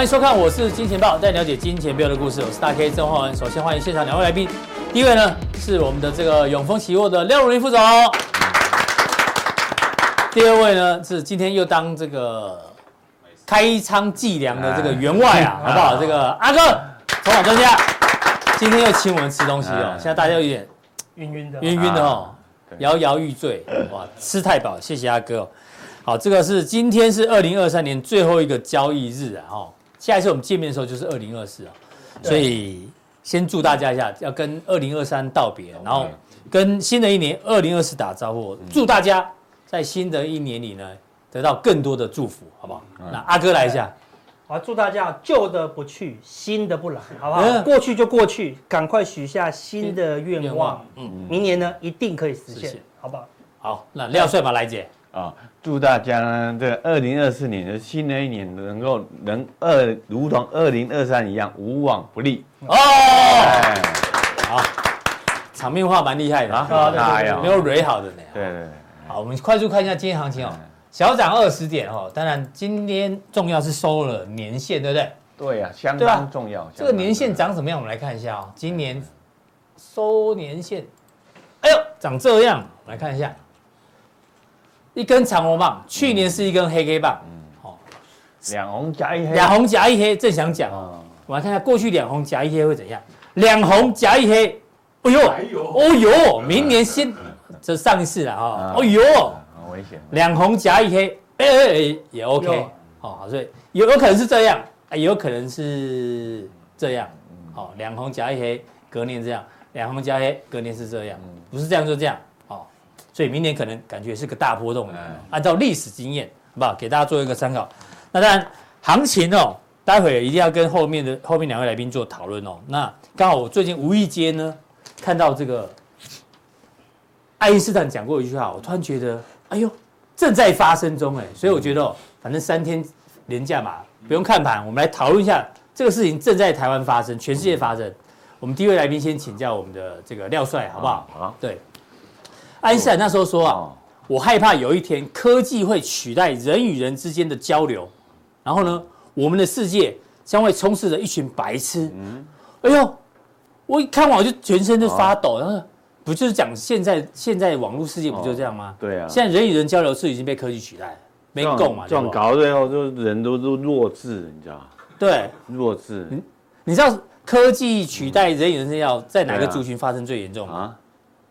欢迎收看，我是金钱豹，带你了解金钱豹的故事。我是大 K 郑焕文。首先欢迎现场两位来宾，第一位呢是我们的这个永丰期货的廖如云副总，第二位呢是今天又当这个开仓计量的这个员外啊，好不好？这个阿哥，筹码专家，今天又请我们吃东西哦，现在大家有点晕晕的，晕晕的哦，摇摇欲坠，哇，吃太饱，谢谢阿哥。好，这个是今天是二零二三年最后一个交易日啊，哈。下一次我们见面的时候就是二零二四啊，所以先祝大家一下，要跟二零二三道别，然后跟新的一年二零二四打招呼。祝大家在新的一年里呢，得到更多的祝福，好不好？那阿哥来一下，好，祝大家旧的不去，新的不来，好不好？过去就过去，赶快许下新的愿望，嗯，明年呢一定可以实现，好不好？好，那廖帅吧，来姐。啊，祝大家呢，这二零二四年的新的一年能够能二如同二零二三一样无往不利哦。好，场面话蛮厉害的啊，没有蕊好的呢。对对对。好，我们快速看一下今天行情哦，小涨二十点哦。当然，今天重要是收了年线，对不对？对呀，相当重要。这个年线长什么样？我们来看一下哦。今年收年线，哎呦，长这样，来看一下。一根长红棒，去年是一根黑黑棒，嗯，好，两红夹一黑，两红夹一黑，正想讲。哦，我来看看过去两红夹一黑会怎样，两红夹一黑，哎呦，哦呦，明年先，这上一次了啊，哦呦，很危险，两红夹一黑，哎哎哎，也 OK，好，所以有有可能是这样，也有可能是这样，好，两红夹一黑，隔年这样，两红夹黑，隔年是这样，不是这样就这样。所以明年可能感觉是个大波动，按照历史经验，好不好？给大家做一个参考。那当然，行情哦，待会一定要跟后面的后面两位来宾做讨论哦。那刚好我最近无意间呢，看到这个爱因斯坦讲过一句话，我突然觉得，哎呦，正在发生中哎。所以我觉得哦，反正三天连假嘛，不用看盘，我们来讨论一下这个事情正在台湾发生，全世界发生。我们第一位来宾先请教我们的这个廖帅，好不好？好，对。爱因斯坦那时候说啊，我害怕有一天科技会取代人与人之间的交流，然后呢，我们的世界将会充斥着一群白痴。嗯，哎呦，我一看完我就全身就发抖。然后不就是讲现在现在网络世界不就这样吗？对啊，现在人与人交流是已经被科技取代了，没够嘛？这样搞到最后就人都都弱智，你知道吗？对，弱智。你你知道科技取代人与人要在哪个族群发生最严重吗？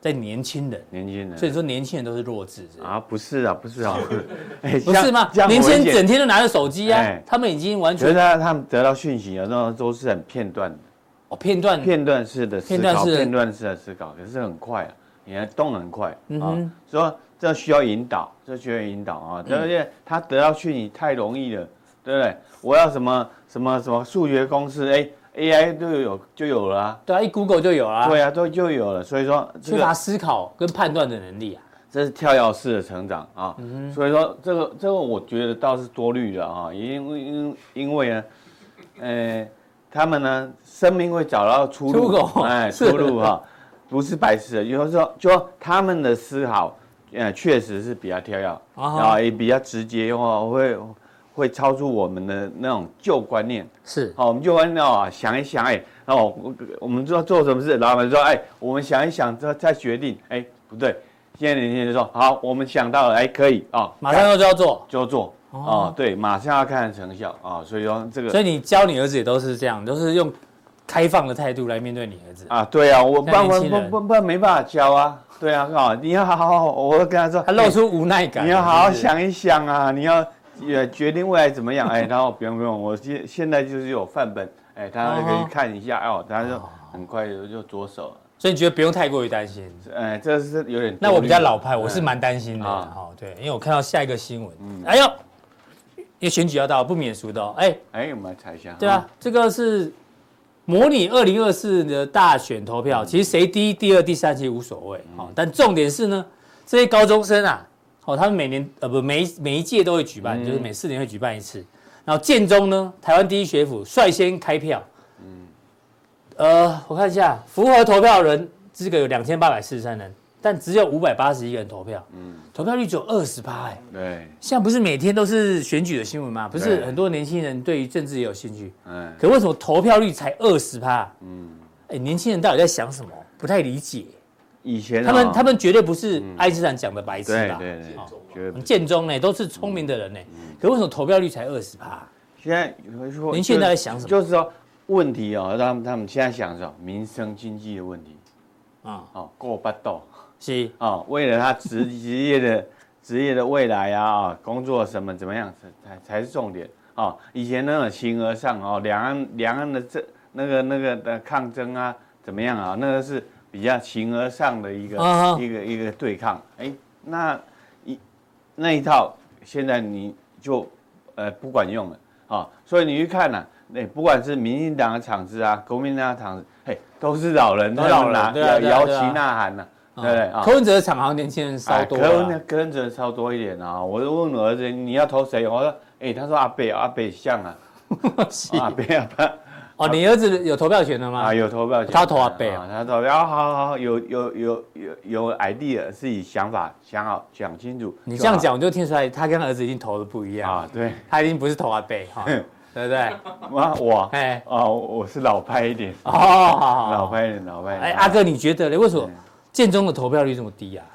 在年轻人，年轻人，所以说年轻人都是弱智是啊？不是啊，不是啊，不是吗？年轻人整天都拿着手机啊，他们已经完全，觉得他们得到讯息啊，那都是很片段的。哦，片段。片段式的思考，片段式的思考，可是很快啊，你看动很快啊，说这需要引导，这需要引导啊，而且他得到讯息太容易了，对不对？我要什么什么什么数学公式，哎。AI 都有就有了啊，对啊，一 Google 就有了，对啊，都就有了。所以说，缺乏思考跟判断的能力啊，这是跳跃式的成长啊。所以说，这个这个我觉得倒是多虑了啊，因为因因为呢，呃，他们呢，生命会找到出路，哎，出路哈，不是白痴的，就是说，就他们的思考，呃，确实是比较跳跃啊，也比较直接话会。会超出我们的那种旧观念，是。好，我们旧观念啊，想一想，哎，哦，我我们知道做什么事，老板说，哎，我们想一想，再再决定，哎，不对，现在年轻人就说，好，我们想到了，哎，可以啊，马上就要做，就做，哦，对，马上要看成效啊，所以说这个，所以你教你儿子也都是这样，都是用开放的态度来面对你儿子啊，对啊，我不不不不没办法教啊，对啊，啊，你要好好，我会跟他说，他露出无奈感，你要好好想一想啊，你要。也决定未来怎么样？哎，然后不用不用，我现现在就是有范本，哎，大家可以看一下哦。大家就很快就就着手了，所以你觉得不用太过于担心？哎，这是有点。那我比较老派，我是蛮担心的。好，对，因为我看到下一个新闻，哎呦，因为选举要到，不免俗的哦。哎哎，我们来猜一下。对啊，这个是模拟二零二四的大选投票，其实谁第一、第二、第三其实无所谓。好，但重点是呢，这些高中生啊。哦，他们每年呃不每每一届都会举办，嗯就是每四年会举办一次。然后建中呢，台湾第一学府率先开票。嗯，呃，我看一下，符合投票人资格有两千八百四十三人，但只有五百八十一个人投票。嗯，投票率只有二十八，哎。对，现在不是每天都是选举的新闻吗？不是很多年轻人对于政治也有兴趣，嗯，可为什么投票率才二十趴？嗯，哎，年轻人到底在想什么？不太理解。以前他们哦他们绝对不是爱因斯坦讲的白痴吧？对对对。建中呢都是聪明的人呢，可为什么投票率才二十趴？现在说您现在在想什么？就是说问题哦，他们他们现在想什么？民生经济的问题。啊，哦，过不到是。哦，为了他职职业的职业的未来啊，啊工作什么怎么样才才才是重点。哦。以前那种形而上哦，两岸两岸的这那个那个的抗争啊，怎么样啊？那个是比较形而上的一个、啊一个一个对抗。哎，那一那一套现在你就呃不管用了啊、哦，所以你去看呢、啊，那不管是民进党的场子啊，国民党的场子，嘿，都是老人，都老人拿对啊摇旗呐喊呐、啊对不对啊？柯文哲的场好像年轻人稍多啊哎柯文柯文哲稍多一点啊！我就问我儿子你要投谁？我说，哎，他说阿北阿北像啊，阿北阿北哦，你儿子有投票权的吗？啊有投票权，他投阿北啊啊，他投票，好好好，有有有有有 idea，自己想法想好讲清楚。你这样讲，我就听出来他跟他儿子已经投的不一样啊，对，他已经不是投阿北哈，对不对？我我哎，哦，我是老派一点，哦，老派一点，老派一点。哎，阿哥，你觉得呢？为什么建中的投票率这么低啊？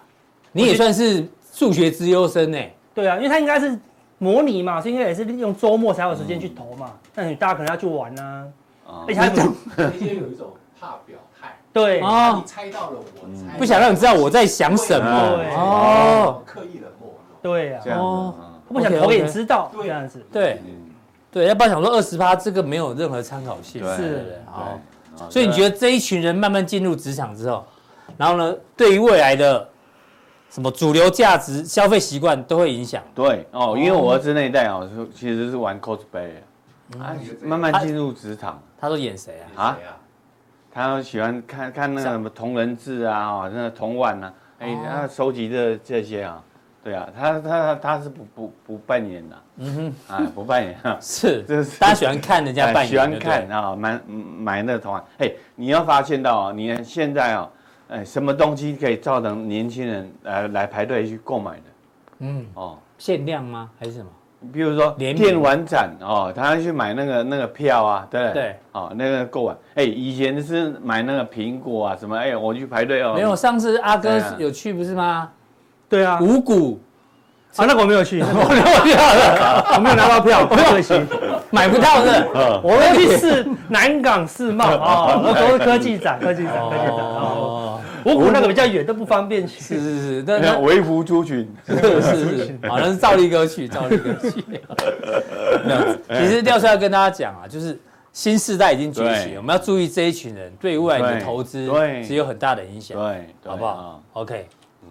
你也算是数学之优生呢。对啊，因为他应该是模拟嘛，所以应该也是利用周末才有时间去投嘛。那你大家可能要去玩啊，啊而且他怎么那些有一种怕表态，对。哦。你猜到了，我猜不想让你知道我在想什么。对。哦。刻意冷漠。对啊。哦。不想投给你知道这样子。对。对，要不然想说二十趴这个没有任何参考性。对是。对。好，对。所以你觉得这一群人慢慢进入职场之后，然后呢，对于未来的什么主流价值、消费习惯都会影响。对。哦，因为我儿子那一代哦，是其实是玩 cosplay 的啊，慢慢进入职场。他说演谁啊？啊？他喜欢看看那个什么同人志啊，哦，那个童玩啊，哎，他收集的这些啊，对啊，他他他是不不不扮演的，嗯哼，啊，不扮演。啊，是。就是。大家喜欢看人家扮演，喜欢看啊，买买那个童玩，哎，你要发现到啊，你现在啊，哎，什么东西可以造成年轻人来来排队去购买的？嗯，哦，限量吗？还是什么？比如说电玩展哦，他要去买那个那个票啊，对不对？对，哦，那个购玩，哎，以前是买那个苹果啊什么，哎，我去排队哦，没有，上次阿哥有去不是吗？对啊，五谷啊，那个我没有去，我没有票了，我没有拿到票，很可惜。买不到的。哦我要去世南港世贸啊，那都是 科技展，科技展，科技展。哦，哦，五股那个比较远，都不方便去。是 是是，那那那微服出群，是 是是，好像是赵力哥去，赵力哥去。没有，其实廖帅要跟大家讲啊，就是新世代已经崛起，对我们要注意这一群人对未来你的投资对是有很大的影响，对，好不好啊？？OK，嗯，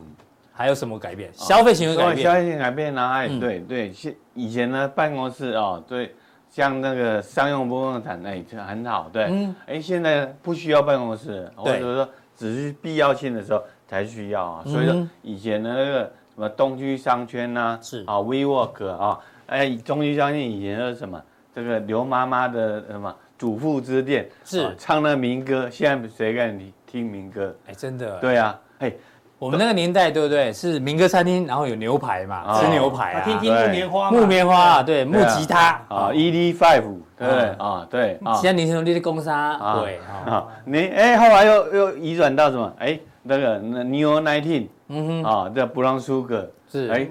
还有什么改变？消费行为改变消变，费性改变呢？哎，嗯对对，现以前呢办公室哦，对，像那个商用不动产，哎，这很好，对嗯，哎，现在不需要办公室，或者说只是必要性的时候才需要啊。所以说嗯以前的那个什么东区商圈呐，是啊，WeWork 啊，哎，东区商圈以前是什么？这个刘妈妈的什么祖父之店是啊唱那民歌，现在谁敢听听民歌？哎，真的，对啊，哎，我们那个年代对不对？是民歌餐厅，然后有牛排嘛，哦吃牛排啊，听听木棉花嘛，木棉花啊，对，木吉他啊，ED Five，对不对。啊。啊？对啊。现在年轻人的攻杀，啊。对，啊，啊，你哎，后来又又移转到什么？哎，那个那 New Nineteen 嗯哼，啊，叫 Brown Sugar，是，哎，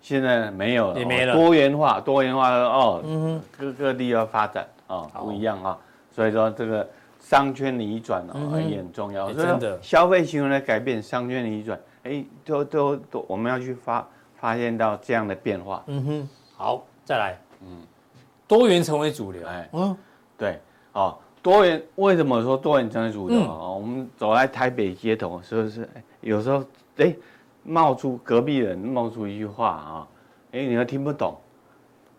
现在没有了，也没了。哦多元化，多元化哦，嗯哼，各各地要发展啊，好。不一样啊，所以说这个商圈的移转哦也很重要，真的。消费行为的改变，商圈的移转，哎，都都都，我们要去发发现到这样的变化，嗯哼，好，再来，嗯，多元成为主流，哎。嗯，对，哦，多元为什么说多元成为主流？嗯。哦，我们走在台北街头，是不是？哎有时候哎，冒出隔壁人冒出一句话啊，哎，你又听不懂。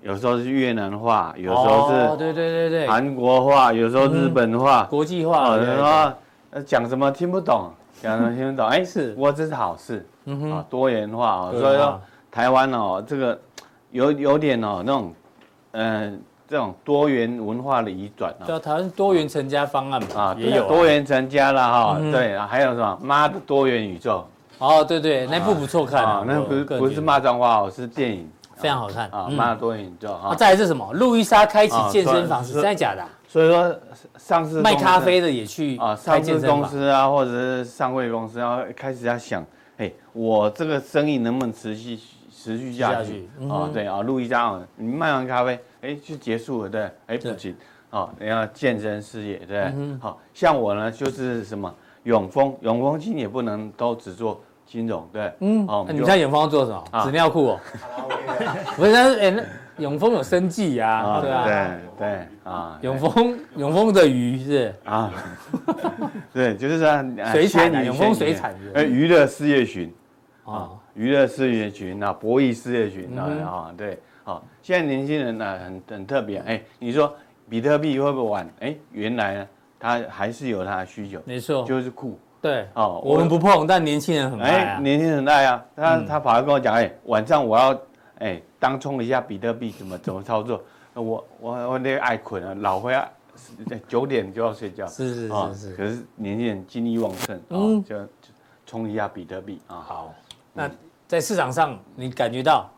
有时候是越南话，有时候哦，是对对对对，韩国话，有时候日本话。国际化，哦，对对然后呃讲什么听不懂，讲什么听不懂？哎，是。不过这是好事嗯哼，啊，多元化啊，所以说台湾哦，这个有有点哦那种，嗯、呃，这种多元文化的移转对啊，台湾多元成家方案嘛，啊，也有、啊、多元成家了哈，嗯、对，还有什么妈的多元宇宙。哦，对对，那部不错看啊，那不是不是骂脏话哦，是电影，非常好看啊，妈的多元宇宙啊。再来是什么？路易莎开启健身房是真的假的？所以说上市卖咖啡的也去啊，上市公司啊，或者是上柜公司要开始要想，哎，我这个生意能不能持续持续下去啊？对啊，路易莎啊，你卖完咖啡，哎，就结束了，对，哎不行，啊，你要健身事业，对，好像我呢就是什么。永丰，永丰金也不能都只做金融，对，嗯，哦，你在永丰做什么？纸尿裤哦，不是，但是哎，那永丰有生计呀，对啊，对对啊，永丰永丰的鱼是。啊，对，就是说水产，永丰水产，哎，娱乐事业群。啊，娱乐事业群啊，博弈事业群啊，啊，对，好，现在年轻人呢很很特别，哎，你说比特币会不会玩？哎，原来呢。他还是有他的需求，没错，就是酷。对，哦，我们不碰，但年轻人很爱啊。年轻人很爱啊，他他跑来跟我讲，哎，晚上我要哎当冲一下比特币，怎么怎么操作？我我我那个爱困啊，老会啊，九点就要睡觉。是是是是。可是年轻人精力旺盛，嗯，就冲一下比特币啊。好，那在市场上你感觉到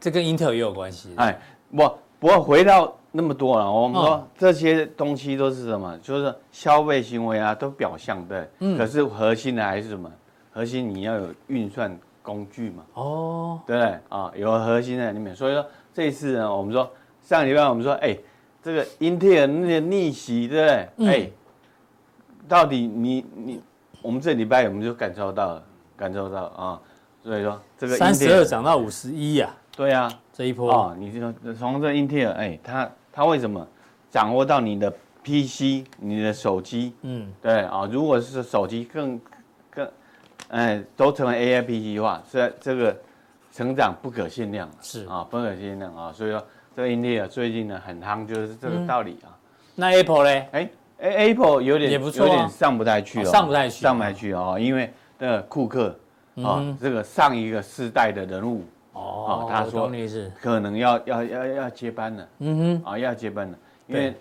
这跟 Intel 也有关系？哎，我不过回到。那么多了，我们说这些东西都是什么？就是消费行为啊，都表象对。嗯。可是核心的还是什么？核心你要有运算工具嘛。哦。对不对？啊，有核心在里面。所以说这一次呢，我们说上礼拜我们说，哎，这个英特尔那个逆袭，对不对？嗯。哎，到底你你，我们这礼拜我们就感受到了，感受到啊。所以说这个三十二涨到五十一呀。对呀。这一波啊，你就从这英特尔，哎，它。它为什么掌握到你的 PC、你的手机？嗯，对啊，如果是手机更更，哎，都成为 AI PC 的话，是这个成长不可限量。是啊，不可限量啊，所以说这个英特尔最近呢很夯，就是这个道理啊。那 Apple 呢？哎哎，Apple 有点也不错，有点上不太去了，上不太去，上不太去啊，因为那个库克啊，这个上一个世代的人物。哦，他说可能要要要要接班了，嗯哼，啊要接班了，因为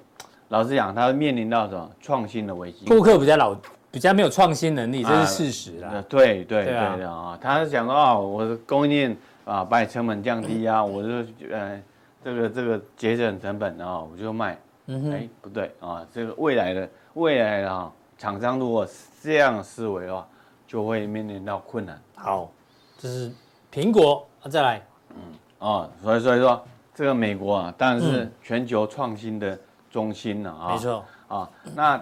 老实讲，他面临到什么创新的危机。顾客比较老，比较没有创新能力，这是事实啦。对对对的啊，他是讲说啊，我的供应链啊，把你成本降低啊，我就呃这个这个节省成本啊，我就卖。嗯哼，哎不对啊，这个未来的未来的啊，厂商如果这样思维的话，就会面临到困难。好，这是苹果。再来，嗯，哦，所以所以说，这个美国啊，当然是全球创新的中心了啊。没错啊，那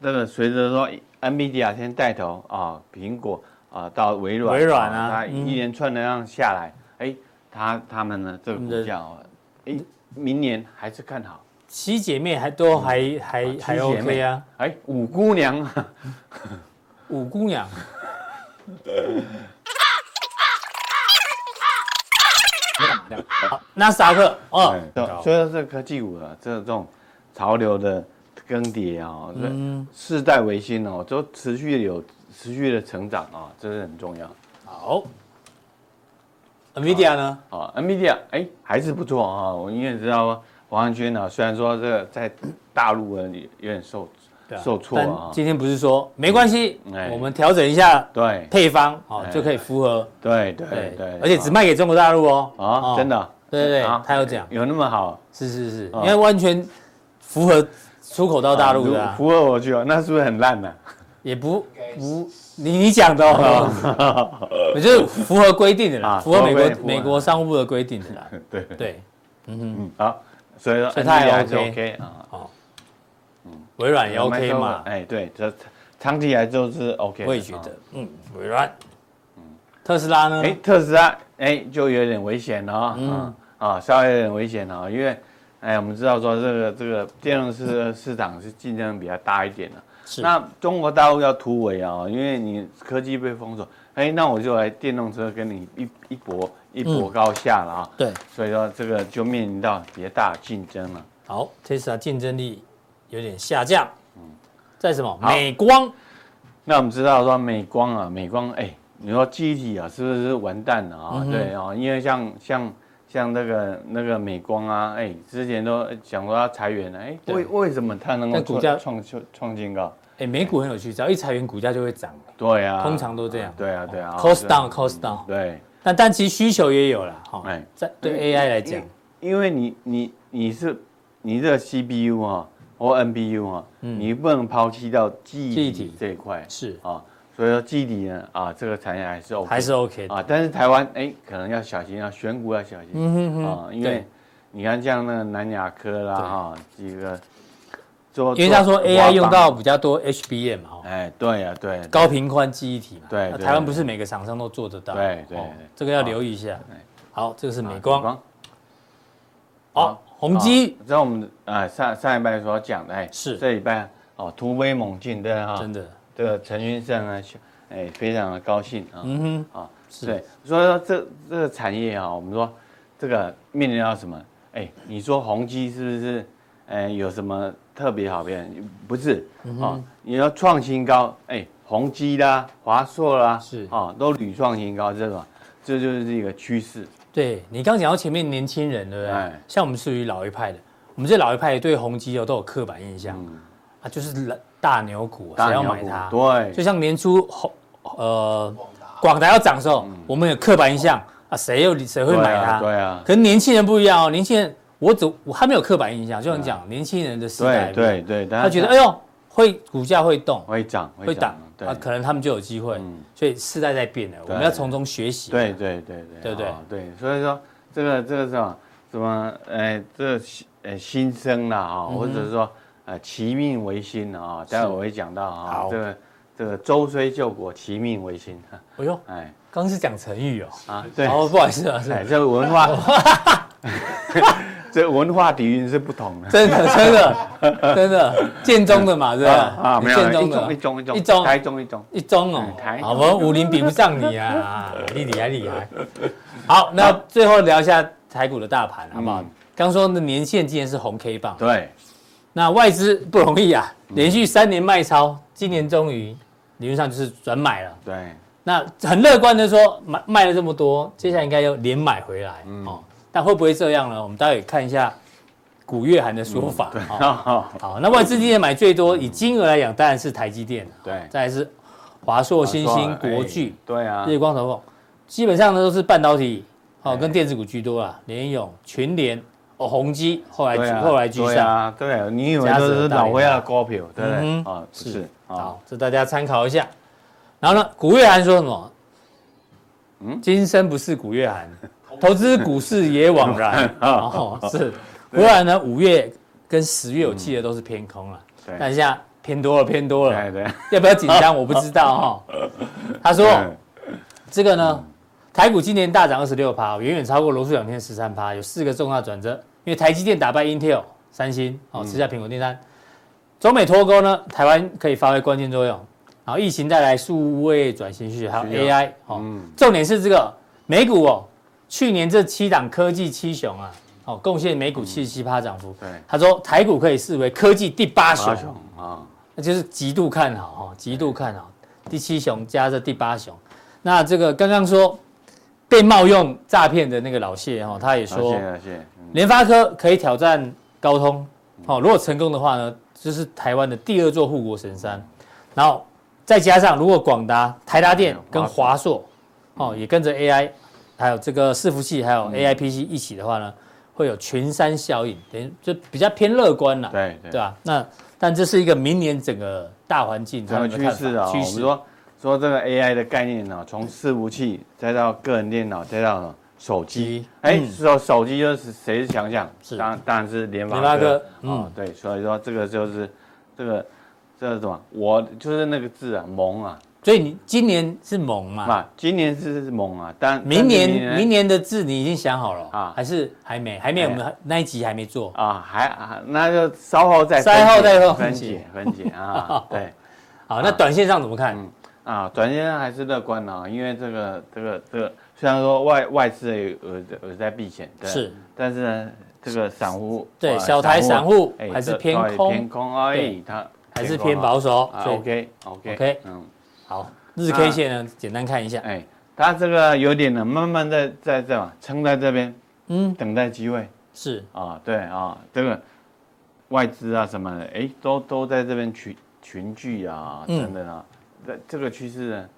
这个随着说，NVIDIA 先带头啊，苹果啊，到微软，微软啊，它一连串的这样下来，哎，它他们呢，这个股价，哎，明年还是看好。七姐妹还都还还还 OK 啊？哎，五姑娘，五姑娘。好，纳斯达克哦，所以说这科技股啊，这这种潮流的更迭啊，嗯，世代维新哦，都持续有持续的成长啊，这是很重要。好，NVIDIA 呢？啊，NVIDIA 哎还是不错啊，我因为知道王汉军啊，虽然说这个在大陆啊有点受。受挫啊！今天不是说没关系，我们调整一下对配方，好就可以符合。对对对，而且只卖给中国大陆哦。啊，真的？对对对，他有讲，有那么好？是是是，因为完全符合出口到大陆的。符合我去哦，那是不是很烂呢？也不不，你你讲的哦，我 就是符合规定的啦，符合美国美国商务部的规定的啦。对对，嗯嗯，好，所以说所以他也 OK 啊。微软也 OK 嘛？哎，对，这长期来就是 OK。我也觉得，嗯，微软，嗯，特斯拉呢？哎，特斯拉，哎，就有点危险了，嗯，啊，稍微有点危险了，因为，哎，我们知道说这个这个电动车市场是竞争比较大一点的，是。那中国大陆要突围啊，因为你科技被封锁，哎，那我就来电动车跟你一一搏一搏高下了啊。对。所以说这个就面临到比较大的竞争了。好，特斯拉竞争力。有点下降，嗯，在什么？美光，那我们知道说美光啊，美光哎，你说记忆体啊，是不是完蛋了啊？嗯、对啊，因为像像像那个那个美光啊，哎，之前都讲说要裁员了，哎，为为什么它能够股价创创创新高？哎，美股很有趣，只要一裁员，股价就会涨。对啊，通常都这样。对啊，对啊，cost down，cost down。对，但但其实需求也有了哈。哎，在对 AI 来讲，因为你你你是你这个 CPU 啊或 NPU 啊，你不能抛弃掉记忆体这一块。是。啊。所以说基底呢，啊，这个产业还是 OK，还是 OK 啊，但是台湾哎，可能要小心啊，选股要小心，嗯哼哼啊，因为你看像那个南亚科啦，哈，几个做，因为他说 AI 用到比较多 HBM 嘛，哎，对呀，对，高频宽记忆体嘛，对，台湾不是每个厂商都做得到，对对，这个要留意一下。好，这个是美光，好，宏基，在我们啊上上一拜所讲的，哎，是这一拜哦突飞猛进，对哈，真的。这个陈云胜呢，哎，非常的高兴啊，嗯哼，啊，对，所以说这这个产业啊，我们说这个面临到什么？哎，你说宏基是不是？哎，有什么特别好表现？不是啊，你要创新高，哎，宏基啦、华硕啦，是啊，都屡创新高，这个这就是一个趋势。对，你刚讲到前面年轻人，对不对？像我们属于老一派的，我们这老一派对宏基哦都有刻板印象。啊就是大牛股，谁要买它？对，就像年初呃，广达要涨的时候，我们有刻板印象啊，谁又谁会买它？对啊。可是年轻人不一样哦，年轻人我只我还没有刻板印象，就像讲年轻人的时代，对对，他觉得哎呦，会股价会动，会涨会涨，啊，可能他们就有机会。所以时代在变了，我们要从中学习。对对对对，对不对？对，所以说这个这个是什么？什么？哎，这呃新生啦啊，或者是说。呃，其命维新啊，待会我会讲到啊，这个这个周虽救国，其命维新。哎呦，哎，刚刚是讲成语哦。啊，对，哦，不好意思啊，哎，这个文化，这文化底蕴是不同的。真的，真的，真的，建中的嘛，对吧？啊，没有，建中的，一中一中一中，台中一中一中哦。好，我们武林比不上你啊，你厉害厉害。好，那最后聊一下台股的大盘，好不好？刚说的年线今年是红 K 棒，对。那外资不容易啊，连续三年卖超，今年终于理论上就是转买了。对，那很乐观的说，买卖了这么多，接下来应该要连买回来。嗯、哦，但会不会这样呢？我们待会看一下古月涵的说法。嗯、好，好，那外资今年买最多，以金额来讲，当然是台积电。对，再来是华硕、新兴、国巨。对啊，日光投控，基本上呢都是半导体，哦，跟电子股居多啊，联咏、群联。哦，宏基后来后来居上，对啊，对，你以为都是老灰的股票，对不对？啊，是，好，这大家参考一下。然后呢，古月涵说什么？嗯，今生不是古月涵，投资股市也枉然。哦，是。不然呢，五月跟十月我记得都是偏空了，但现在偏多了，偏多了。对，要不要紧张？我不知道哈。他说，这个呢。台股今年大涨二十六趴，远远超过罗素两天十三趴，有四个重大转折。因为台积电打败 Intel、三星，哦，吃下苹果订单。中美脱钩呢，台湾可以发挥关键作用。然后疫情带来数位转型需求，还有 AI，哦，重点是这个美股哦，去年这七档科技七雄啊，哦，贡献美股七十七趴涨幅。对，他说台股可以视为科技第八雄啊，那就是极度看好哈，极度看好。第七雄加这第八雄，那这个刚刚说。被冒用诈骗的那个老谢哈，他也说，联发科可以挑战高通，哦，如果成功的话呢，就是台湾的第二座护国神山，然后再加上如果广达、台达电跟华硕，哦，也跟着 AI，还有这个伺服器，还有 AI PC 一起的话呢，会有群山效应，等于就比较偏乐观了，对对吧？那但这是一个明年整个大环境这样的趋势啊，趋势。说说这个 AI 的概念呢，从伺服器再到个人电脑，再到手机，哎，手手机就是谁是强项？是当当然是联发科。嗯，对，所以说这个就是这个这个什么，我就是那个字啊，萌啊。所以你今年是猛嘛？啊，今年是是猛啊，但明年明年的字你已经想好了啊？还是还没？还没？我们那一集还没做啊？还啊那就稍后再稍后再分解分解啊。对，好，那短线上怎么看？啊，短线上还是乐观啊，因为这个这个这个虽然说外外资也有有在避险，对，是，但是呢，这个散户对小台散户还是偏空偏空而已，它还是偏保守，OK OK OK，嗯，好，日 K 线呢，简单看一下，哎，它这个有点呢，慢慢在在这嘛，撑在这边，嗯，等待机会。是啊，对啊，这个外资啊什么的，哎，都都在这边群群聚啊，等等啊，这这个趋势呢，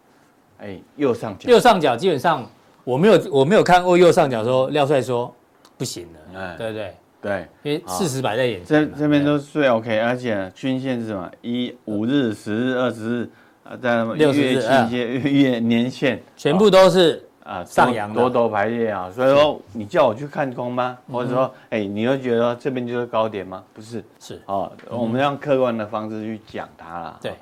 哎，右上角，右上角基本上我没有我没有看过右上角说廖帅说不行了，哎，对对对，因为事实摆在眼前，这这边都是最 OK，而且均线是什么？一五日、十日、二十日啊，在六十日、月月年线全部都是。啊，上扬多头排列啊，所以说你叫我去看空吗？或者说，哎，你会觉得这边就是高点吗？不是，是哦，我们用客观的方式去讲它啦。对，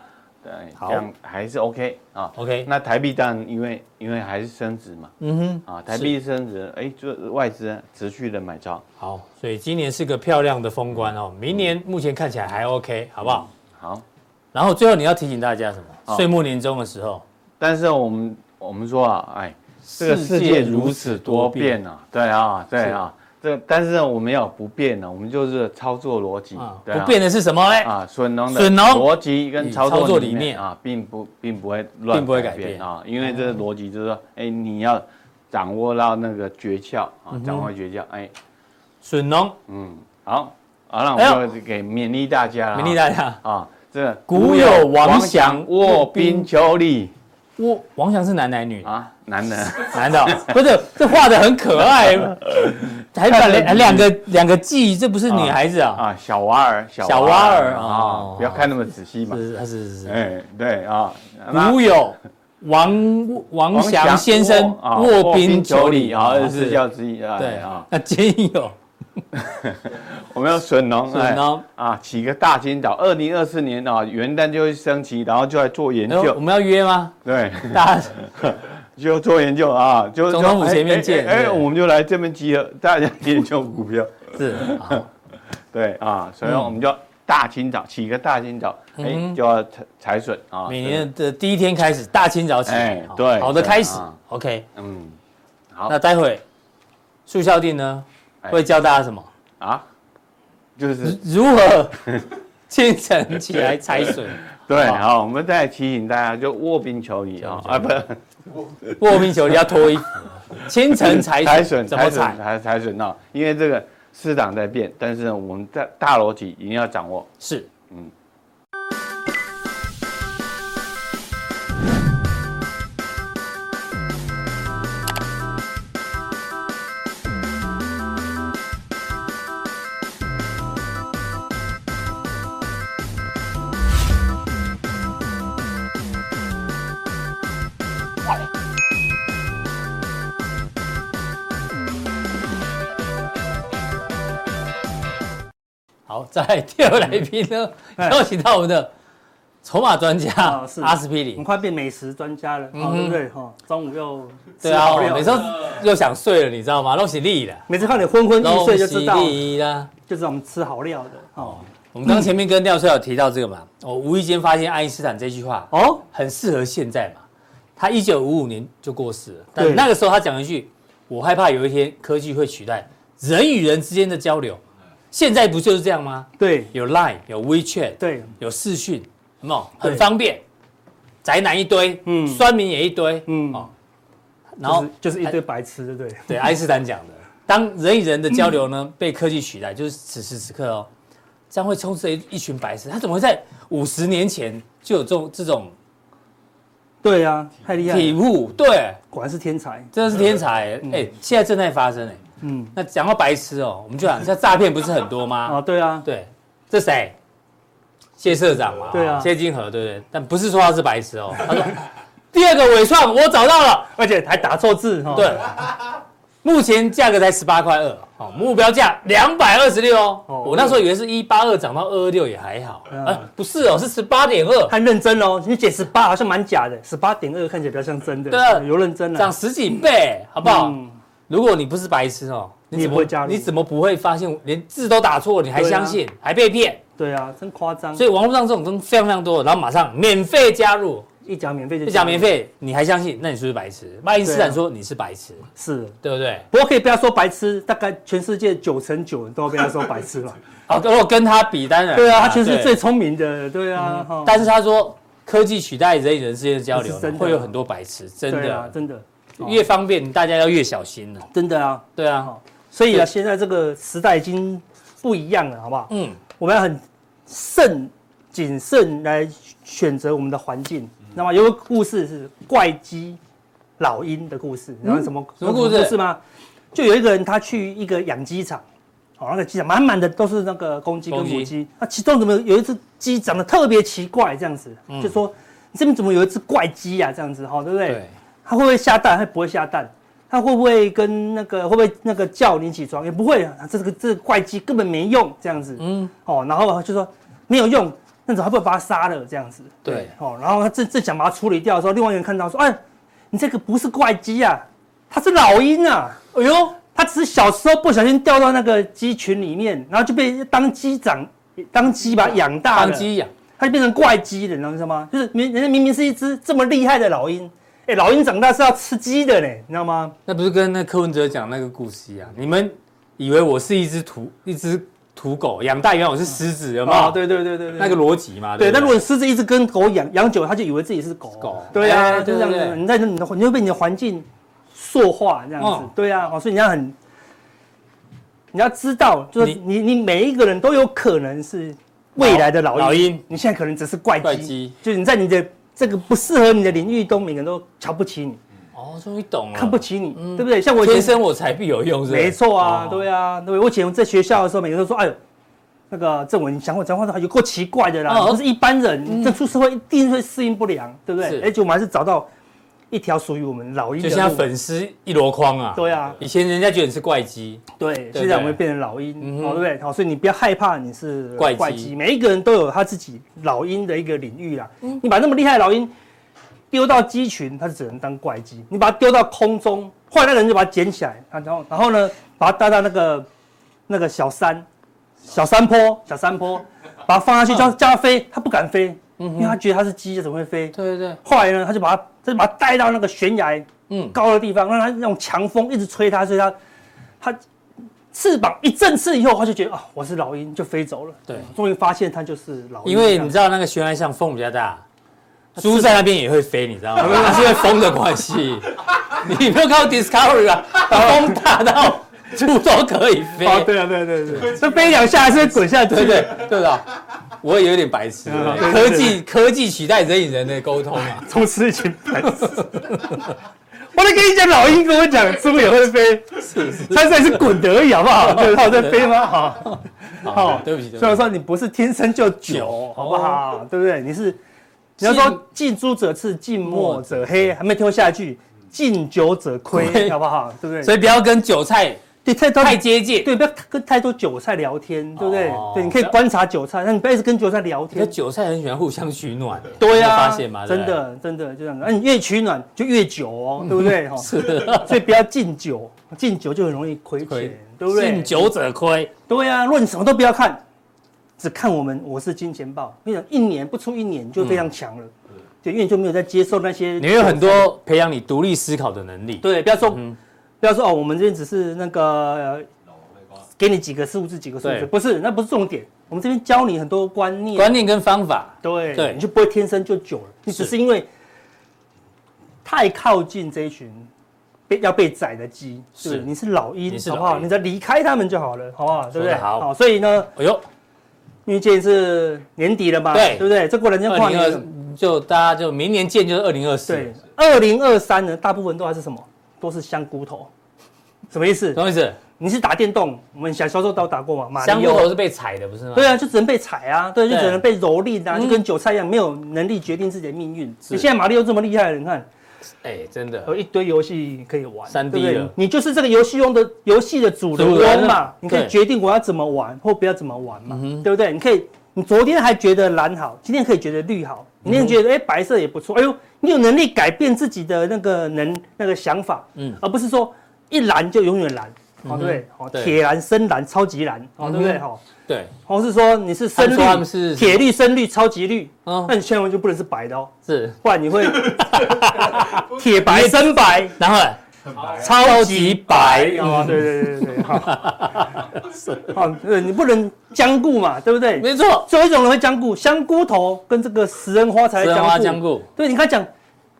对，这样还是 OK 啊。OK，那台币当然因为因为还是升值嘛，嗯哼，啊，台币升值，哎，就外资持续的买超。好，所以今年是个漂亮的封关哦，明年目前看起来还 OK，好不好？好，然后最后你要提醒大家什么？岁末年终的时候，但是我们我们说啊，哎。这个世界如此多变啊，对啊，对啊，这但是我们要不变呢，我们就是操作逻辑，不变的是什么呢？啊，顺农的逻辑跟操作理念啊，并不并不会乱，并不会改变。啊，因为这个逻辑就是说，哎，你要掌握到那个诀窍啊，掌握诀窍，哎，顺农，嗯，好，好，那我们就给勉励大家，勉励大家。啊，这古有王祥卧冰求鲤。我王祥是男男女啊？男的，男的，不是，这画的很可爱，还把两两个两个髻，这不是女孩子啊？啊，小娃儿，小娃儿啊，不要看那么仔细嘛。是是是是，哎，对啊。古有王王祥先生卧冰求鲤啊，二十四孝之一啊。对啊，那今有。我们要笋农，笋啊，起个大清早，二零二四年啊，元旦就会升旗，然后就来做研究。我们要约吗？对，大家 就做研究啊，就总统府前面见。哎，我们就来这边集合，大家研究股票。是，对啊，所以我们就大清早起个大清早，哎，就要采笋啊。每年的第一天开始，大清早起，对，好的开始。OK，嗯，好，那待会速效定呢？会教大家什么啊？就是如何 清晨起来踩水。对，好，我们再提醒大家，就卧冰求鲤啊，啊，不 是卧冰求鲤要脱衣服。清晨采笋怎么踩？踩踩笋呢？因为这个市场在变，但是我们在大逻辑一定要掌握。是，嗯。在第二来宾呢，邀请到我们的筹码专家阿司匹林，很快变美食专家了，对不对？哈，中午又对啊，每次又想睡了，你知道吗？都是腻的，每次看你昏昏欲睡就知道，就知道我们吃好料的哦。我们刚前面跟廖帅有提到这个嘛，我无意间发现爱因斯坦这句话哦，很适合现在嘛。他一九五五年就过世了，但那个时候他讲一句：“我害怕有一天科技会取代人与人之间的交流。”现在不就是这样吗？对，有 Line，有 WeChat，对，有视讯，有没有？很方便，宅男一堆，嗯，酸民也一堆，嗯，哦，然后就是一堆白痴，对。不对？对，爱因斯坦讲的，当人与人的交流呢被科技取代，就是此时此刻哦，将会充斥一一群白痴。他怎么会在五十年前就有这种这种？对呀，太厉害，体悟，对，果然是天才，真的是天才，哎，现在正在发生，哎。嗯，那讲到白痴哦，我们就讲，现在诈骗不是很多吗？啊，对啊，对，这谁？谢社长嘛，对啊，谢金河，对不对？但不是说他是白痴哦，他说第二个伪创我找到了，而且还打错字，对，目前价格才十八块二，哦，目标价两百二十六哦，我那时候以为是一八二涨到二二六也还好，啊，不是哦，是十八点二，很认真哦，你解十八好像蛮假的，十八点二看起来比较像真的，对，有认真了，涨十几倍，好不好？如果你不是白痴哦，你怎么会加入？你怎么不会发现连字都打错，你还相信，还被骗？对啊，真夸张。所以网络上这种东西非常非常多，然后马上免费加入，一讲免费就一讲免费，你还相信？那你是不是白痴？爱因斯坦说你是白痴，是对不对？不过可以不要说白痴，大概全世界九成九人都要被他说白痴了。好，如果跟他比，当然对啊，他其实是最聪明的，对啊。但是他说科技取代人与人之间的交流会有很多白痴，真的啊，的，真的越方便大家要越小心了。真的啊。对啊，所以啊，现在这个时代已经不一样了，好不好？嗯，我们要很慎谨慎来选择我们的环境。那么有个故事是怪鸡老鹰的故事，然后什么？什么故事？吗？就有一个人他去一个养鸡场，哦，那个鸡场满满的都是那个公鸡跟母鸡。鸡，那其中怎么有一只鸡长得特别奇怪，这样子，就说你这边怎么有一只怪鸡啊？这样子，哈，对不对？对，它会不会下蛋？它不会下蛋。它会不会跟那个会不会那个叫你起床？也不会啊。这个这个怪鸡根本没用，这样子。嗯。哦，然后就说没有用，那怎么还不会把它杀了？这样子。对。哦，然后他正正想把它处理掉的时候，另外一个人看到说：“哎，你这个不是怪鸡啊，它是老鹰啊！哎呦，它只是小时候不小心掉到那个鸡群里面，然后就被当鸡长，当鸡把它养大了，当鸡养，它就变成怪鸡了，你知道吗？就是明人家明明是一只这么厉害的老鹰。”哎，老鹰长大是要吃鸡的嘞，你知道吗？那不是跟那柯文哲讲那个故事一样？你们以为我是一只土一只土狗，养大原来我是狮子，有没有？哦，对对对对对，那个逻辑嘛。对，那如果狮子一直跟狗养养久，他就以为自己是狗。狗。对啊，就这样子。你在你的你就被你的环境塑化这样子。对啊，哦，所以你要很，你要知道，就是你你每一个人都有可能是未来的老鹰。老鹰，你现在可能只是。怪鸡，就是你在你的。这个不适合你的领域，都每个人都瞧不起你。哦，终于懂了。看不起你，对不对？像我以前天生我才必有用，是没错啊，对啊，对。我以前在学校的时候，每个人都说：“哎呦，那个郑文，你讲话讲话都有够奇怪的啦，不是一般人，这出社会一定会适应不良，对不对？”而且我们还是找到一条属于我们老鹰的，就像粉丝一箩筐啊。对啊，以前人家觉得你是怪鸡，对，现在我们变成老鹰，哦，对不对？好，所以你不要害怕你是怪鸡，每一个人都有他自己老鹰的一个领域啦。你把那么厉害的老鹰。丢到鸡群，它就只能当怪鸡。你把它丢到空中，后来那个人就把它捡起来，然后然后呢，把它带到那个那个小山、小山坡、小山坡，把它放下去，叫叫它飞，它不敢飞，因为它觉得它是鸡，怎么会飞？对对对。后来呢，他就把它，他就把它带到那个悬崖，嗯，高的地方，让它那种强风一直吹它，所以它它翅膀一振翅以后，它就觉得啊，我是老鹰，就飞走了。对，终于发现它就是老鹰。因为你知道那个悬崖上风比较大。猪在那边也会飞，你知道吗？因为风的关系。你没有看到 Discovery 啊？风大到猪都可以飞。哦，对啊，对对对，这飞两下还是会滚下去，对不对？对的。我也有点白痴。科技科技取代人与人的沟通啊，从此一群白痴。我在跟你讲，老鹰跟我讲，猪也会飞，是是，但是是滚得而已，好不好？对，它在飞吗？好，好，对不起。虽然说你不是天生就九，好不好？对不对？你是。你要说近朱者赤，近墨者黑，还没听过下一句，近酒者亏，好不好？对不对？所以不要跟韭菜对太太接近，对，不要跟太多韭菜聊天，对不对？对，你可以观察韭菜，但你不要一直跟韭菜聊天。韭菜很喜欢互相取暖，对呀，发现吗？真的真的就这样，那你越取暖就越久哦，对不对？哈 是，所以不要敬酒，敬酒就很容易亏钱，对不对？敬酒者亏，对呀，如果你什么都不要看。只看我们，我是金钱豹。你想，一年不出一年就非常强了，嗯、对，因为你就没有在接受那些。你有很多培养你独立思考的能力。对，不要说，嗯、不要说哦，我们这边只是那个、呃、给你几个数字，几个数字，不是，那不是重点。我们这边教你很多观念、观念跟方法。对，对，你就不会天生就久了。你只是因为太靠近这一群被要被宰的鸡，是，你是老鹰，好不好？你再离开他们就好了，好不好？对不对？好，所以呢，哎呦。因为今年是年底了嘛，对，对不对？这过两天跨年，就大家就明年见，就是二零二四。对，二零二三呢，大部分都还是什么？都是香菇头，什么意思？什么意思？你是打电动，我们小时候都打过嘛？香菇头是被踩的，不是吗？对啊，就只能被踩啊，对，就只能被蹂躏啊，就跟韭菜一样，没有能力决定自己的命运。你现在马里奥这么厉害了，你看。哎，真的有一堆游戏可以玩，三 D 的，你就是这个游戏中的游戏的主人翁嘛，你可以决定我要怎么玩或不要怎么玩嘛，对不对？你可以，你昨天还觉得蓝好，今天可以觉得绿好，明天觉得哎白色也不错，哎呦，你有能力改变自己的那个能那个想法，嗯，而不是说一蓝就永远蓝，好对不对？好，铁蓝、深蓝、超级蓝，好对不对？好。对，或是说你是深绿，是铁绿、深绿、超级绿，那你千万就不能是白的哦，是，不然你会 铁白、深白，然后超级白哦，对对对对对，好，好，对，你不能僵固嘛，对不对？没错，只有一种人会僵固，香菇头跟这个食人花才僵固。对，你看讲，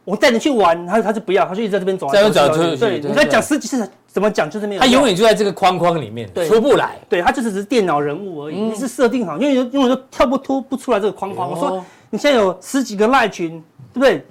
我带你去玩，他他就不要，他就一直在这边走，在这走出去。对，你看讲十几次，怎么讲就是没有。他永远就在这个框框里面，出不来。对，他就是只是电脑人物而已，你是设定好，因为因为都跳不脱不出来这个框框。我说你现在有十几个赖群，对不对？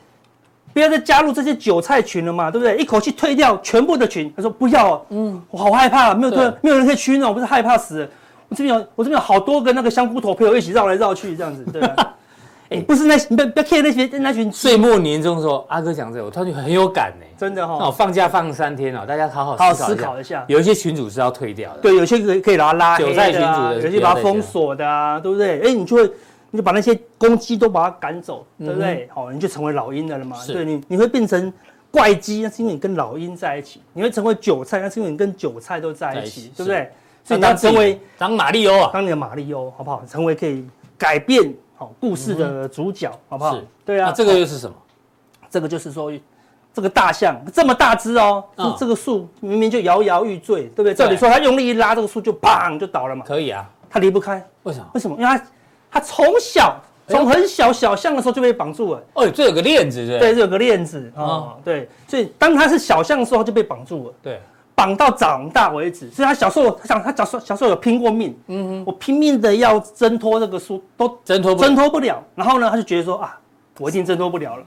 不要再加入这些韭菜群了嘛，对不对？一口气退掉全部的群。他说不要，嗯，我好害怕，没有对，没有人可以取暖，我不是害怕死。我这边有，我这边有好多个那个香菇头陪我一起绕来绕去，这样子，对吧？哎，不是那，不要不要 care 那些那群。岁末年终的时候，阿哥讲这个，我突然很有感呢，真的哈。那我放假放三天哦，大家好好好好思考一下。有一些群主是要退掉的，对，有些可以可以把它拉韭菜群主的，有些把它封锁的啊，对不对？哎，你就会。你就把那些公鸡都把它赶走，对不对？好，你就成为老鹰的了嘛。对，你你会变成怪鸡，那是因为你跟老鹰在一起；你会成为韭菜，那是因为你跟韭菜都在一起，对不对？所以你要成为当马里欧啊，当你的马里欧，好不好？成为可以改变好故事的主角，好不好？对啊。这个又是什么？这个就是说，这个大象这么大只哦，这个树明明就摇摇欲坠，对不对？照理说，它用力一拉，这个树就砰就倒了嘛。可以啊，它离不开。为什么？为什么？因为它。他从小从很小小象的时候就被绑住了。哦，这有个链子，对。对，这有个链子啊，对。所以当他是小象的时候就被绑住了。对。绑到长大为止。所以他小时候，他想，他小时候小时候有拼过命。嗯哼。我拼命的要挣脱这个书，都挣脱挣脱不了。然后呢，他就觉得说啊，我一定挣脱不了了。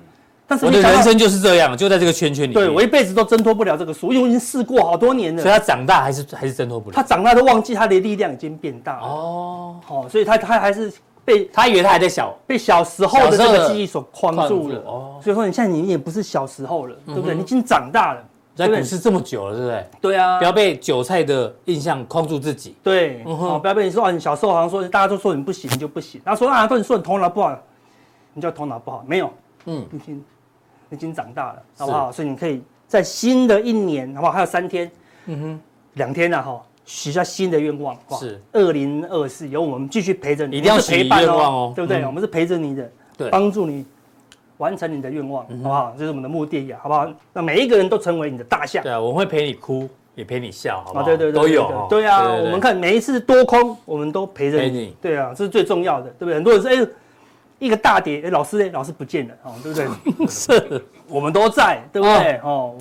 但是我的人生就是这样，就在这个圈圈里面。对，我一辈子都挣脱不了这个书，因为我已经试过好多年了。所以他长大还是还是挣脱不了。他长大都忘记他的力量已经变大了。哦。好，所以他他还是。被他以为他还在小，被小时候的这个记忆所框住了。哦，所以说你现在你也不是小时候了，对不对？你已经长大了，在股市这么久了，对不对？对啊，不要被韭菜的印象框住自己。对，哦，不要被你说啊，你小时候好像说大家都说你不行，你就不行。然后说啊，说你头脑不好，你叫头脑不好，没有，嗯，已经已经长大了，好不好？所以你可以在新的一年，好不好？还有三天，嗯哼，两天了哈。许下新的愿望，是二零二四，由我们继续陪着你，一定要许愿望哦，对不对？我们是陪着你的，对，帮助你完成你的愿望，好不好？这是我们的目的呀，好不好？那每一个人都成为你的大象。对啊，我们会陪你哭，也陪你笑，好不好？对对对，都有。对啊，我们看每一次多空，我们都陪着你。对啊，这是最重要的，对不对？很多人说，哎，一个大跌，哎，老师哎，老师不见了，哦，对不对？是，我们都在，对不对？哦，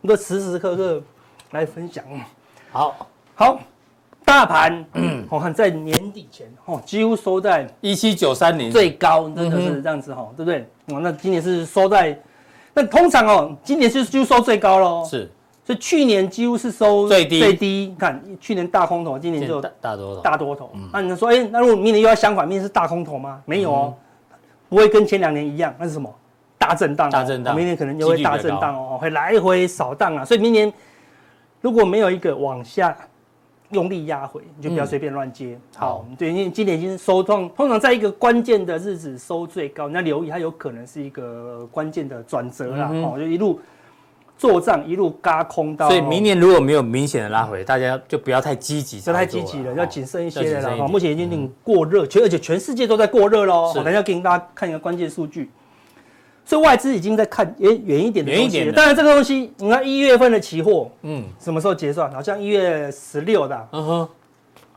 我们都时时刻刻来分享。好，好。大盘，我看在年底前，哦，几乎收在一七九三年最高，真的是这样子哈，对不对？哦，那今年是收在，那通常哦，今年是就收最高喽。是，所以去年几乎是收最低最低。看去年大空头，今年就大多头。大多头。那你说，哎，那如果明年又要相反，明年是大空头吗？没有哦，不会跟前两年一样。那是什么？大震荡。大震荡。明年可能就会大震荡哦，会来回扫荡啊。所以明年如果没有一个往下。用力压回，你就不要随便乱接。好，对，因为今年已经收通，通常在一个关键的日子收最高，你要留意，它有可能是一个关键的转折啦。哦，就一路做账，一路嘎空到。所以明年如果没有明显的拉回，大家就不要太积极，不要太积极了，要谨慎一些了。哈，目前已经有点过热，全而且全世界都在过热喽。等一下给大家看一个关键数据。所以外资已经在看远远一点的东西了。当然这个东西，你看一月份的期货，嗯，什么时候结算？好像一月十六的，嗯哼，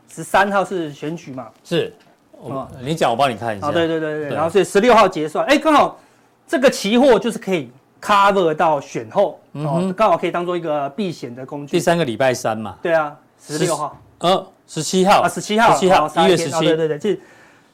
十三号是选举嘛？是，哦你讲我帮你看一下。对对对对，然后所以十六号结算，哎，刚好这个期货就是可以 cover 到选后，哦，刚好可以当做一个避险的工具。第三个礼拜三嘛？对啊，十六号，呃，十七号啊，十七号，十七号，一月十七，对对对，就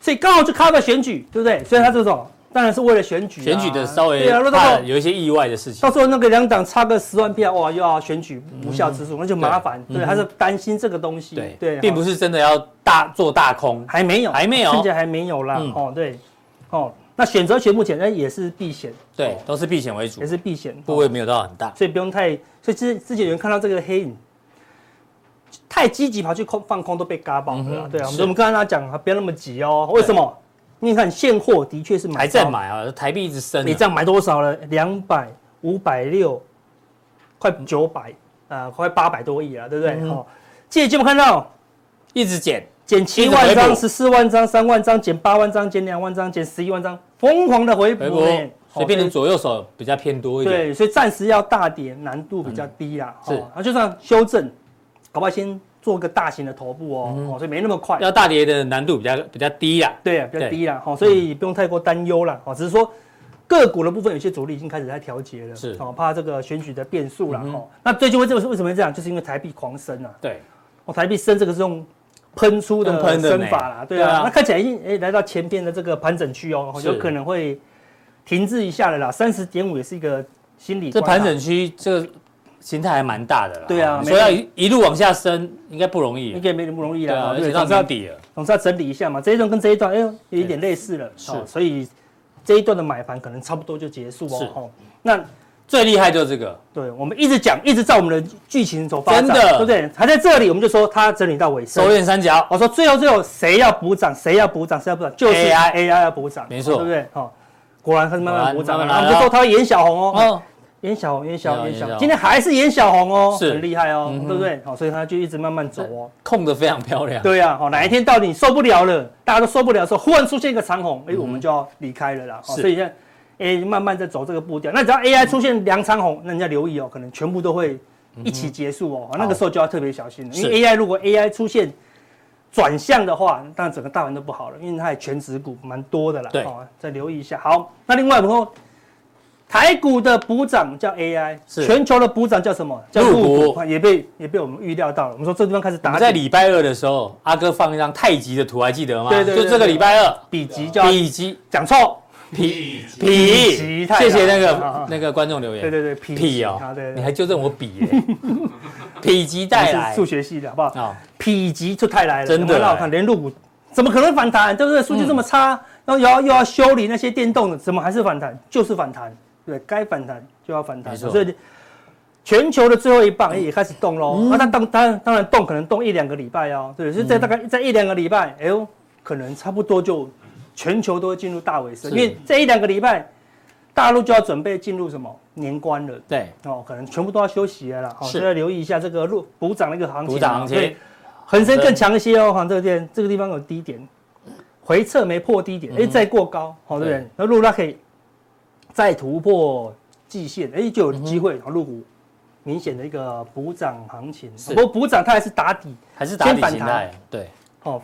所以刚好就 cover 选举，对不对？所以它这种。当然是为了选举，选举的稍微对啊，怕有一些意外的事情。到时候那个两党差个十万票，哇，又要选举无效之数，那就麻烦。对，他是担心这个东西。对对，并不是真的要大做大空，还没有，还没有，现在还没有啦。哦，对，哦，那选择权目前呢也是避险，对，都是避险为主，也是避险，部位没有到很大，所以不用太。所以之之前有人看到这个黑影，太积极跑去空放空都被嘎爆了。对啊，我们刚刚他讲啊，不要那么急哦。为什么？你看现货的确是买，还在买啊，台币一直升。你这样买多少了？两百、五百六，快九百，呃，快八百多亿了，对不对？好，借有没有看到？一直减，减七万张、十四万张、三万张，减八万张、减两万张、减十一万张，疯狂的回补。所以变成左右手比较偏多一点。对，所以暂时要大跌难度比较低啦。是，那就算修正，搞不好先做个大型的头部哦，所以没那么快。要大跌的难度比较比较低呀。对啊，比较低啦。好，所以不用太过担忧了。哦，只是说个股的部分有些主力已经开始在调节了，是哦，怕这个选举的变数了。哦，那最近为这个为什么会这样？就是因为台币狂升啊。对，哦，台币升这个是用。喷出的升法啦，对啊，那看起来已经哎来到前边的这个盘整区哦，有可能会停滞一下了啦。三十点五也是一个心理。这盘整区这个形态还蛮大的啦。对啊，所以要一一路往下升，应该不容易。应该没那么不容易啦。对，总是要底了，总是要整理一下嘛。这一段跟这一段哎呦有一点类似了，是，所以这一段的买盘可能差不多就结束哦。那。最厉害就是这个，对，我们一直讲，一直照我们的剧情走发展，真的，对不对？还在这里，我们就说它整理到尾声，收敛三角。我说最后最后谁要补涨，谁要补涨，谁要补涨，就是 AI AI 要补涨，没错，对不对？好，果然它是慢慢补涨了。我们就说它会演小红哦，演小红，演小演小，今天还是演小红哦，是。很厉害哦，对不对？好，所以它就一直慢慢走哦，控的非常漂亮。对呀，好，哪一天到底你受不了了，大家都受不了的时候，忽然出现一个长红，哎，我们就要离开了啦。所以现在。A 慢慢在走这个步调，那只要 AI 出现两长红，那人家留意哦，可能全部都会一起结束哦，那个时候就要特别小心了，因为 AI 如果 AI 出现转向的话，当然整个大盘都不好了，因为它也权值股蛮多的啦，对，再留意一下。好，那另外我们说台股的补涨叫 AI，是全球的补涨叫什么？叫陆股，也被也被我们预料到了。我们说这地方开始打。在礼拜二的时候，阿哥放一张太极的图，还记得吗？对对，就这个礼拜二，比极叫比极，讲错。否，否，谢谢那个那个观众留言。对对对，否哦，你还纠正我比耶？否极带来，数学系的好不好？否极就太来了，真的很好看。连陆股怎么可能反弹？对不对？数据这么差，然后又要又要修理那些电动的，怎么还是反弹？就是反弹，对，该反弹就要反弹。所以全球的最后一棒也开始动喽。那它当当然当然动，可能动一两个礼拜哦。对，所以在大概在一两个礼拜，哎呦，可能差不多就。全球都会进入大尾声，因为这一两个礼拜，大陆就要准备进入什么年关了。对，哦，可能全部都要休息了啦。好，所以要留意一下这个路补涨的一个行情。补涨行情，恒生更强一些哦。哈，这个店这个地方有低点，回撤没破低点，哎，再过高，好，对不对？那如果它可以再突破季线，哎，就有机会。好，入股明显的一个补涨行情。不过补涨它还是打底，还是打底形态。对，好。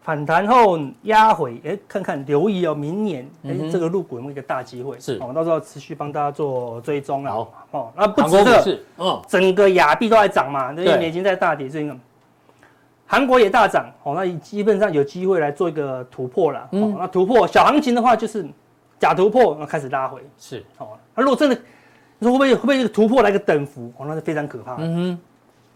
反弹后压回，哎，看看留意哦，明年哎，这个入股有没有一个大机会？是，我到时候持续帮大家做追踪了。好，哦，那不止这个，嗯，整个亚币都在涨嘛，对，美金在大跌，这个韩国也大涨，哦，那基本上有机会来做一个突破了。哦，那突破小行情的话，就是假突破，那开始拉回。是，哦，那如果真的，你说会不会会不会一个突破来个等幅？哦，那是非常可怕。嗯哼。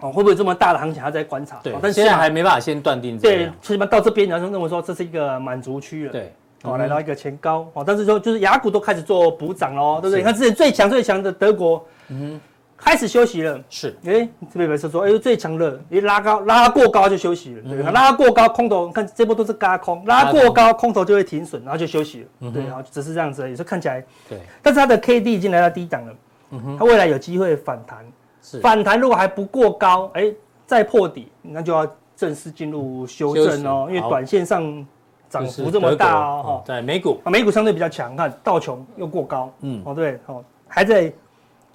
哦，会不会这么大的行情还在观察？对，但现在还没办法先断定。对，起码到这边，然后认为说这是一个满足区了。对，哦，来到一个前高。哦，但是说就是雅股都开始做补涨喽，对不对？你看之前最强最强的德国，嗯，开始休息了。是，哎，这边有人说，哎，最强的，一拉高拉过高就休息了。对，拉过高空头，看这波都是嘎空，拉过高空头就会停损，然后就休息了。对，然后只是这样子，也是看起来。对，但是它的 K D 已经来到低档了，嗯哼，它未来有机会反弹。是，反弹如果还不过高，哎。再破底，那就要正式进入修正哦，因为短线上涨幅这么大哦，哈。在美股啊，美股相对比较强，看道琼又过高，嗯，哦对，哦还在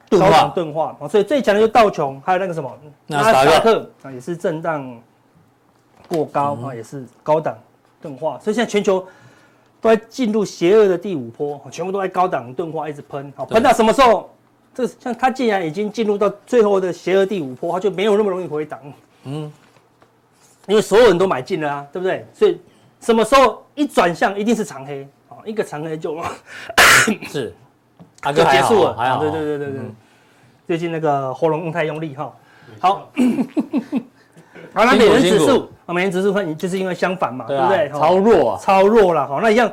高档钝化，啊，所以最强的就是道琼，还有那个什么纳斯达克。啊，也是震荡过高啊，也是高档钝化，所以现在全球都在进入邪恶的第五波，全部都在高档钝化，一直喷，好，喷到什么时候？这像它既然已经进入到最后的邪恶第五波，它就没有那么容易回档。嗯，因为所有人都买进了啊，对不对？所以什么时候一转向，一定是长黑啊，一个长黑就，是，就结束了。啊，对对对对对。最近那个喉咙用太用力哈。好，好，那美元指数啊，美元指数它就是因为相反嘛，对不对？超弱啊，超弱了。好，那一样，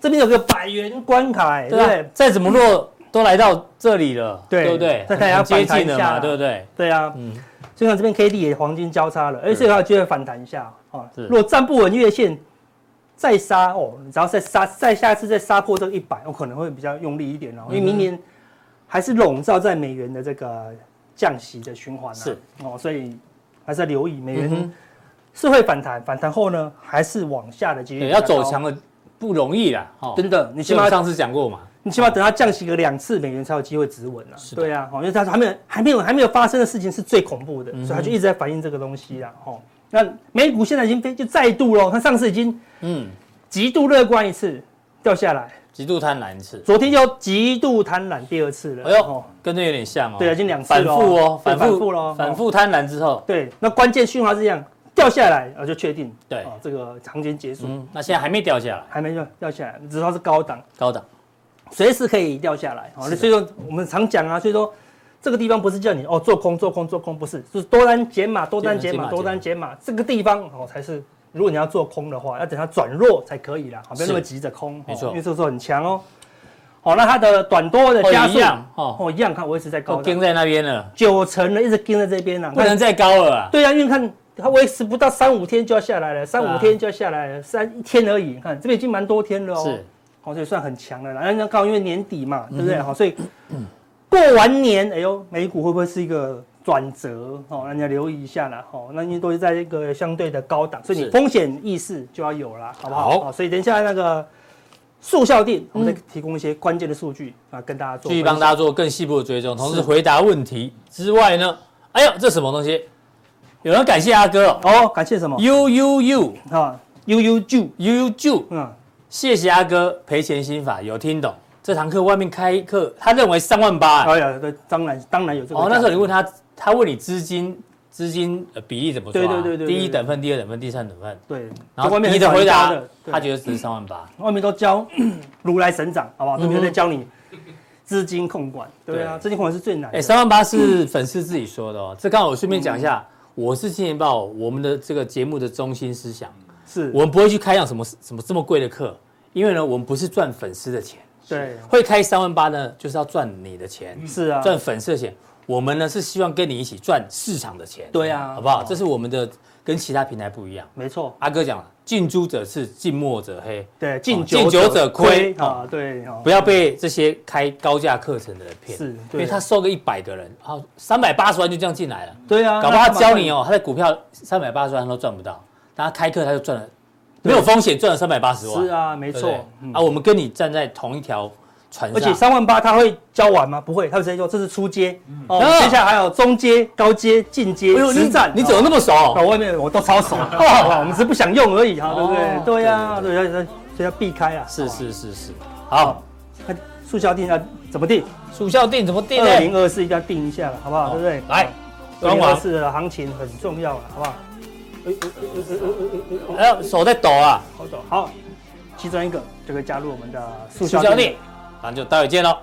这边有个百元关卡，对不对？再怎么弱。都来到这里了，对，不对？再看一下接近了嘛，对不对？对啊，嗯，就像这边 K D 也黄金交叉了，而且它就会反弹一下啊。如果站不稳月线，再杀哦，你只要再杀，再下次再杀破这个一百，我可能会比较用力一点哦，因为明年还是笼罩在美元的这个降息的循环是哦，所以还是要留意美元是会反弹，反弹后呢，还是往下的几率。对，要走强了不容易啦，真的，你起码上次讲过嘛。你起码等它降息个两次，美元才有机会止稳啊。对啊，因为它还没有还没有还没有发生的事情是最恐怖的，所以它就一直在反映这个东西啊。哦，那美股现在已经飞就再度了，它上次已经嗯极度乐观一次掉下来，极度贪婪一次，昨天又极度贪婪第二次了。哎呦，跟这有点像哦。对啊，已经两次反复哦，反复了，反复贪婪之后，对，那关键讯号是这样。掉下来，我就确定，对，这个行情结束。嗯，那现在还没掉下来，还没掉掉下来，只是它是高档，高档，随时可以掉下来。好，所以说我们常讲啊，所以说这个地方不是叫你哦做空做空做空，不是，就是多单减码，多单减码，多单减码，这个地方哦才是，如果你要做空的话，要等它转弱才可以啦，好，不要那么急着空，没错，因为这个时候很强哦。好，那它的短多的加速哦，一样看维持在高档，跟在那边了，九成了，一直跟在这边了，不能再高了。对啊，因为看。它维持不到三五天就要下来了，三五天就要下来了，三一天而已。你看这边已经蛮多天了哦，是，好，所以算很强了啦。那刚好因为年底嘛，对不对？好，所以过完年，哎呦，美股会不会是一个转折？哦，那你要留意一下啦。哦，那因为都是在一个相对的高档，所以你风险意识就要有了，好不好？好，所以等一下那个速效定，我们再提供一些关键的数据啊，跟大家做，继续帮大家做更细部的追踪，同时回答问题之外呢，哎呦，这什么东西？有人感谢阿哥哦，感谢什么？U U U 啊，U U 就 U U 就嗯，谢谢阿哥赔钱心法有听懂。这堂课外面开课，他认为三万八。哎呀，对，当然当然有这个。哦，那时候你问他，他问你资金资金比例怎么算？对对对对，第一等份、第二等份、第三等份。对，然后你的回答，他觉得只是三万八。外面都教 如来神掌，好不好？都没有在教你资金控管。对啊，资金控管是最难。哎，三万八是粉丝自己说的哦。这刚好我顺便讲一下。我是金钱爆，我们的这个节目的中心思想是我们不会去开讲什么什么这么贵的课，因为呢，我们不是赚粉丝的钱，对，会开三万八呢，就是要赚你的钱，是啊，赚粉丝的钱。我们呢是希望跟你一起赚市场的钱，对啊，好不好？这是我们的跟其他平台不一样，没错。阿哥讲了，近朱者赤，近墨者黑，对，近近酒者亏啊，对，不要被这些开高价课程的人骗，是，因为他收个一百个人，好，三百八十万就这样进来了，对啊，搞不好他教你哦，他的股票三百八十万他都赚不到，但他开课他就赚了，没有风险赚了三百八十万，是啊，没错，啊，我们跟你站在同一条船上。而且三万八他会交完吗？不会，他会直接说这是初阶，哦，接下来还有中阶、高阶、进阶实战。你怎么那么熟？到外面我都超熟，我们只是不想用而已哈，对不对？对呀，对，要要要避开啊。是是是是，好，那速效定要怎么定？速效定怎么定？二零二四一定要定一下了，好不好？对不对？来，二零二四的行情很重要了，好不好？哎呦，手在抖啊，好抖。好，其中一个就可以加入我们的速效錠。那就待会见喽。